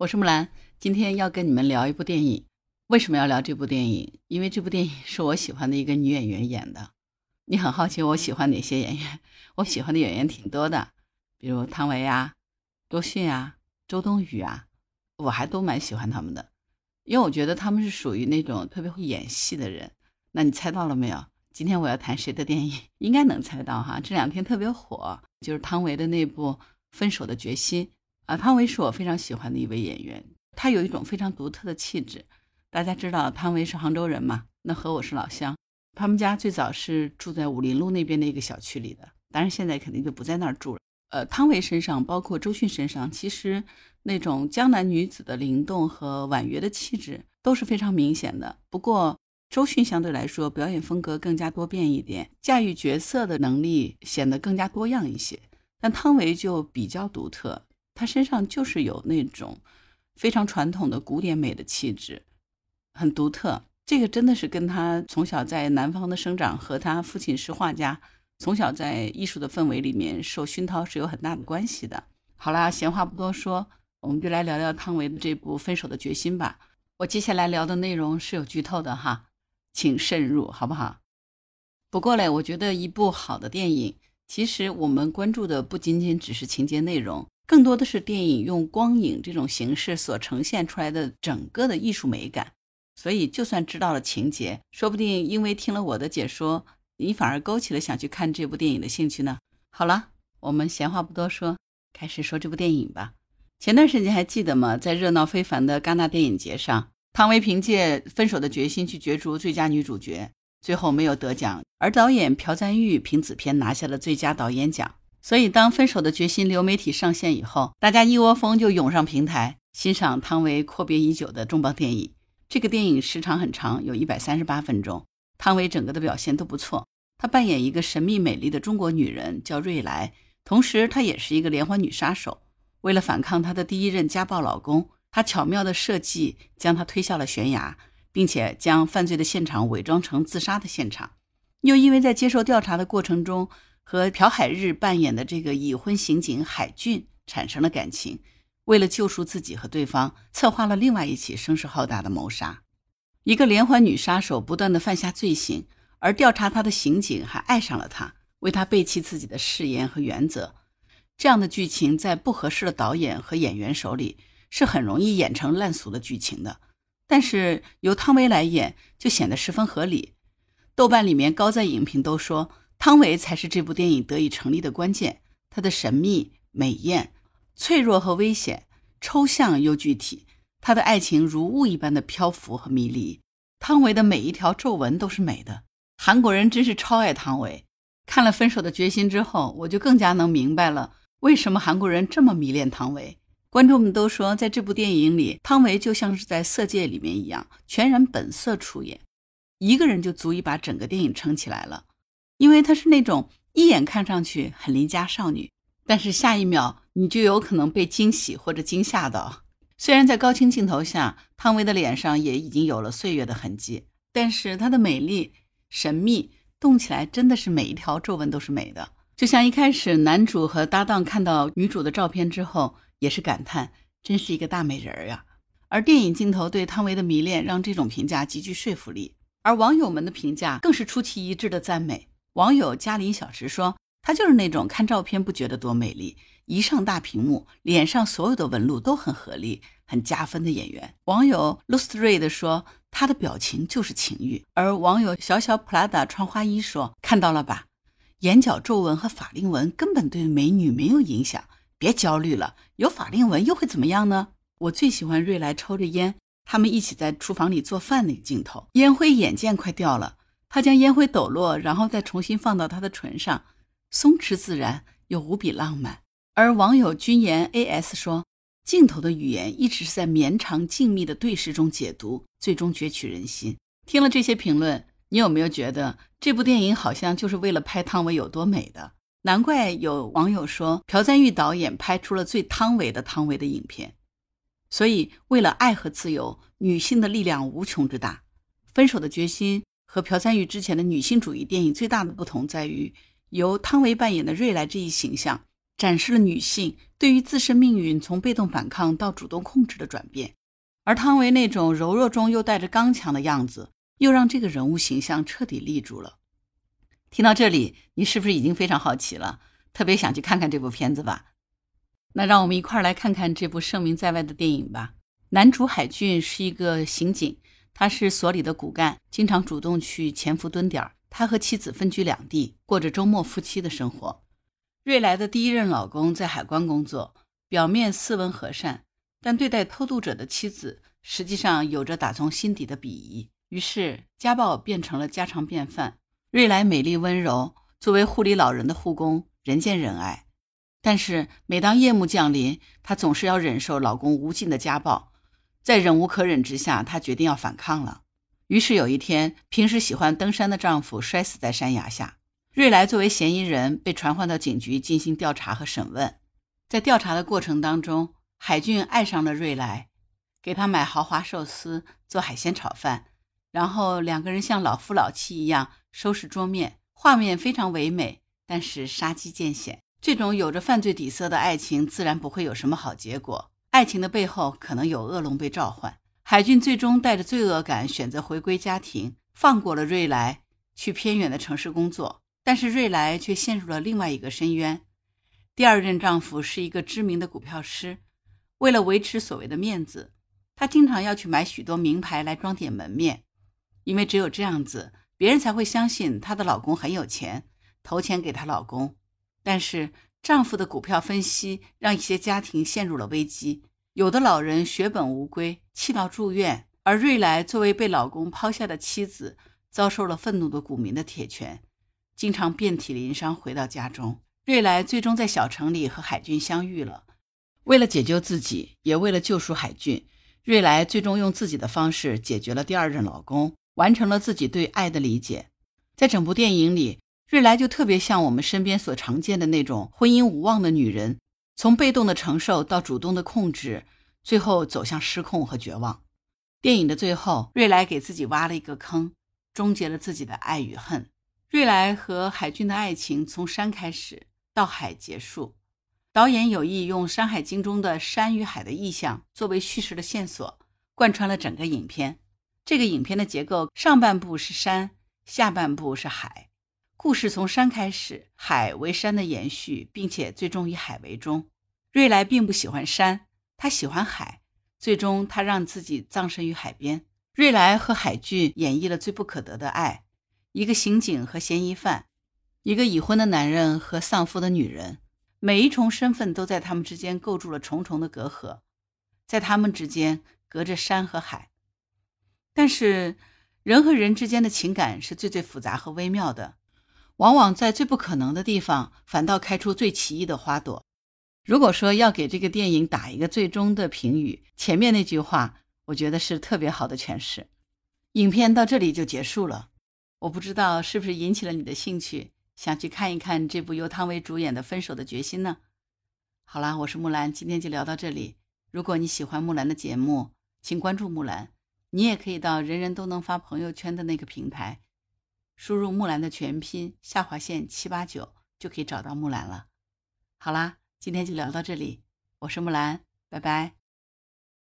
我是木兰，今天要跟你们聊一部电影。为什么要聊这部电影？因为这部电影是我喜欢的一个女演员演的。你很好奇我喜欢哪些演员？我喜欢的演员挺多的，比如汤唯啊、周迅啊、周冬雨啊，我还都蛮喜欢他们的，因为我觉得他们是属于那种特别会演戏的人。那你猜到了没有？今天我要谈谁的电影？应该能猜到哈，这两天特别火，就是汤唯的那部《分手的决心》。啊，汤唯是我非常喜欢的一位演员，她有一种非常独特的气质。大家知道汤唯是杭州人嘛？那和我是老乡，他们家最早是住在武林路那边的一个小区里的，当然现在肯定就不在那儿住了。呃，汤唯身上，包括周迅身上，其实那种江南女子的灵动和婉约的气质都是非常明显的。不过周迅相对来说表演风格更加多变一点，驾驭角色的能力显得更加多样一些，但汤唯就比较独特。他身上就是有那种非常传统的古典美的气质，很独特。这个真的是跟他从小在南方的生长，和他父亲是画家，从小在艺术的氛围里面受熏陶是有很大的关系的。好啦，闲话不多说，我们就来聊聊汤唯的这部《分手的决心》吧。我接下来聊的内容是有剧透的哈，请慎入，好不好？不过嘞，我觉得一部好的电影，其实我们关注的不仅仅只是情节内容。更多的是电影用光影这种形式所呈现出来的整个的艺术美感，所以就算知道了情节，说不定因为听了我的解说，你反而勾起了想去看这部电影的兴趣呢。好了，我们闲话不多说，开始说这部电影吧。前段时间还记得吗？在热闹非凡的戛纳电影节上，汤唯凭借《分手的决心》去角逐最佳女主角，最后没有得奖，而导演朴赞玉凭此片拿下了最佳导演奖。所以，当《分手的决心》流媒体上线以后，大家一窝蜂就涌上平台欣赏汤唯阔别已久的重磅电影。这个电影时长很长，有一百三十八分钟。汤唯整个的表现都不错，她扮演一个神秘美丽的中国女人，叫瑞来，同时她也是一个连环女杀手。为了反抗她的第一任家暴老公，她巧妙的设计将他推下了悬崖，并且将犯罪的现场伪装成自杀的现场。又因为在接受调查的过程中，和朴海日扮演的这个已婚刑警海俊产生了感情，为了救赎自己和对方，策划了另外一起声势浩大的谋杀。一个连环女杀手不断的犯下罪行，而调查她的刑警还爱上了她，为她背弃自己的誓言和原则。这样的剧情在不合适的导演和演员手里是很容易演成烂俗的剧情的，但是由汤唯来演就显得十分合理。豆瓣里面高赞影评都说。汤唯才是这部电影得以成立的关键。她的神秘、美艳、脆弱和危险，抽象又具体。她的爱情如雾一般的漂浮和迷离。汤唯的每一条皱纹都是美的。韩国人真是超爱汤唯。看了《分手的决心》之后，我就更加能明白了为什么韩国人这么迷恋汤唯。观众们都说，在这部电影里，汤唯就像是在《色戒》里面一样，全然本色出演，一个人就足以把整个电影撑起来了。因为她是那种一眼看上去很邻家少女，但是下一秒你就有可能被惊喜或者惊吓到。虽然在高清镜头下，汤唯的脸上也已经有了岁月的痕迹，但是她的美丽、神秘，动起来真的是每一条皱纹都是美的。就像一开始男主和搭档看到女主的照片之后，也是感叹真是一个大美人儿呀。而电影镜头对汤唯的迷恋，让这种评价极具说服力，而网友们的评价更是出奇一致的赞美。网友嘉林小石说：“她就是那种看照片不觉得多美丽，一上大屏幕，脸上所有的纹路都很合理，很加分的演员。”网友 Lustrade 说：“她的表情就是情欲。”而网友小小 Prada 穿花衣说：“看到了吧，眼角皱纹和法令纹根本对美女没有影响，别焦虑了，有法令纹又会怎么样呢？”我最喜欢瑞来抽着烟，他们一起在厨房里做饭那个镜头，烟灰眼见快掉了。他将烟灰抖落，然后再重新放到他的唇上，松弛自然又无比浪漫。而网友君言 A.S 说，镜头的语言一直是在绵长静谧的对视中解读，最终攫取人心。听了这些评论，你有没有觉得这部电影好像就是为了拍汤唯有多美的？难怪有网友说，朴赞玉导演拍出了最汤唯的汤唯的影片。所以，为了爱和自由，女性的力量无穷之大，分手的决心。和朴赞玉之前的女性主义电影最大的不同在于，由汤唯扮演的瑞来这一形象展示了女性对于自身命运从被动反抗到主动控制的转变，而汤唯那种柔弱中又带着刚强的样子，又让这个人物形象彻底立住了。听到这里，你是不是已经非常好奇了，特别想去看看这部片子吧？那让我们一块儿来看看这部声名在外的电影吧。男主海俊是一个刑警，他是所里的骨干，经常主动去潜伏蹲点。他和妻子分居两地，过着周末夫妻的生活。瑞来的第一任老公在海关工作，表面斯文和善，但对待偷渡者的妻子，实际上有着打从心底的鄙夷。于是家暴变成了家常便饭。瑞来美丽温柔，作为护理老人的护工，人见人爱。但是每当夜幕降临，她总是要忍受老公无尽的家暴。在忍无可忍之下，她决定要反抗了。于是有一天，平时喜欢登山的丈夫摔死在山崖下。瑞莱作为嫌疑人被传唤到警局进行调查和审问，在调查的过程当中，海俊爱上了瑞莱，给他买豪华寿司、做海鲜炒饭，然后两个人像老夫老妻一样收拾桌面，画面非常唯美，但是杀机渐显。这种有着犯罪底色的爱情自然不会有什么好结果，爱情的背后可能有恶龙被召唤。海俊最终带着罪恶感选择回归家庭，放过了瑞来，去偏远的城市工作。但是瑞来却陷入了另外一个深渊。第二任丈夫是一个知名的股票师，为了维持所谓的面子，她经常要去买许多名牌来装点门面，因为只有这样子，别人才会相信她的老公很有钱，投钱给她老公。但是丈夫的股票分析让一些家庭陷入了危机，有的老人血本无归，气到住院，而瑞来作为被老公抛下的妻子，遭受了愤怒的股民的铁拳。经常遍体鳞伤回到家中，瑞来最终在小城里和海俊相遇了。为了解救自己，也为了救赎海俊，瑞来最终用自己的方式解决了第二任老公，完成了自己对爱的理解。在整部电影里，瑞来就特别像我们身边所常见的那种婚姻无望的女人，从被动的承受到主动的控制，最后走向失控和绝望。电影的最后，瑞来给自己挖了一个坑，终结了自己的爱与恨。瑞来和海俊的爱情从山开始，到海结束。导演有意用《山海经》中的山与海的意象作为叙事的线索，贯穿了整个影片。这个影片的结构，上半部是山，下半部是海。故事从山开始，海为山的延续，并且最终以海为终。瑞来并不喜欢山，他喜欢海。最终，他让自己葬身于海边。瑞来和海俊演绎了最不可得的爱。一个刑警和嫌疑犯，一个已婚的男人和丧夫的女人，每一重身份都在他们之间构筑了重重的隔阂，在他们之间隔着山和海。但是，人和人之间的情感是最最复杂和微妙的，往往在最不可能的地方，反倒开出最奇异的花朵。如果说要给这个电影打一个最终的评语，前面那句话，我觉得是特别好的诠释。影片到这里就结束了。我不知道是不是引起了你的兴趣，想去看一看这部由汤唯主演的《分手的决心》呢？好啦，我是木兰，今天就聊到这里。如果你喜欢木兰的节目，请关注木兰。你也可以到人人都能发朋友圈的那个平台，输入木兰的全拼下划线七八九，就可以找到木兰了。好啦，今天就聊到这里，我是木兰，拜拜。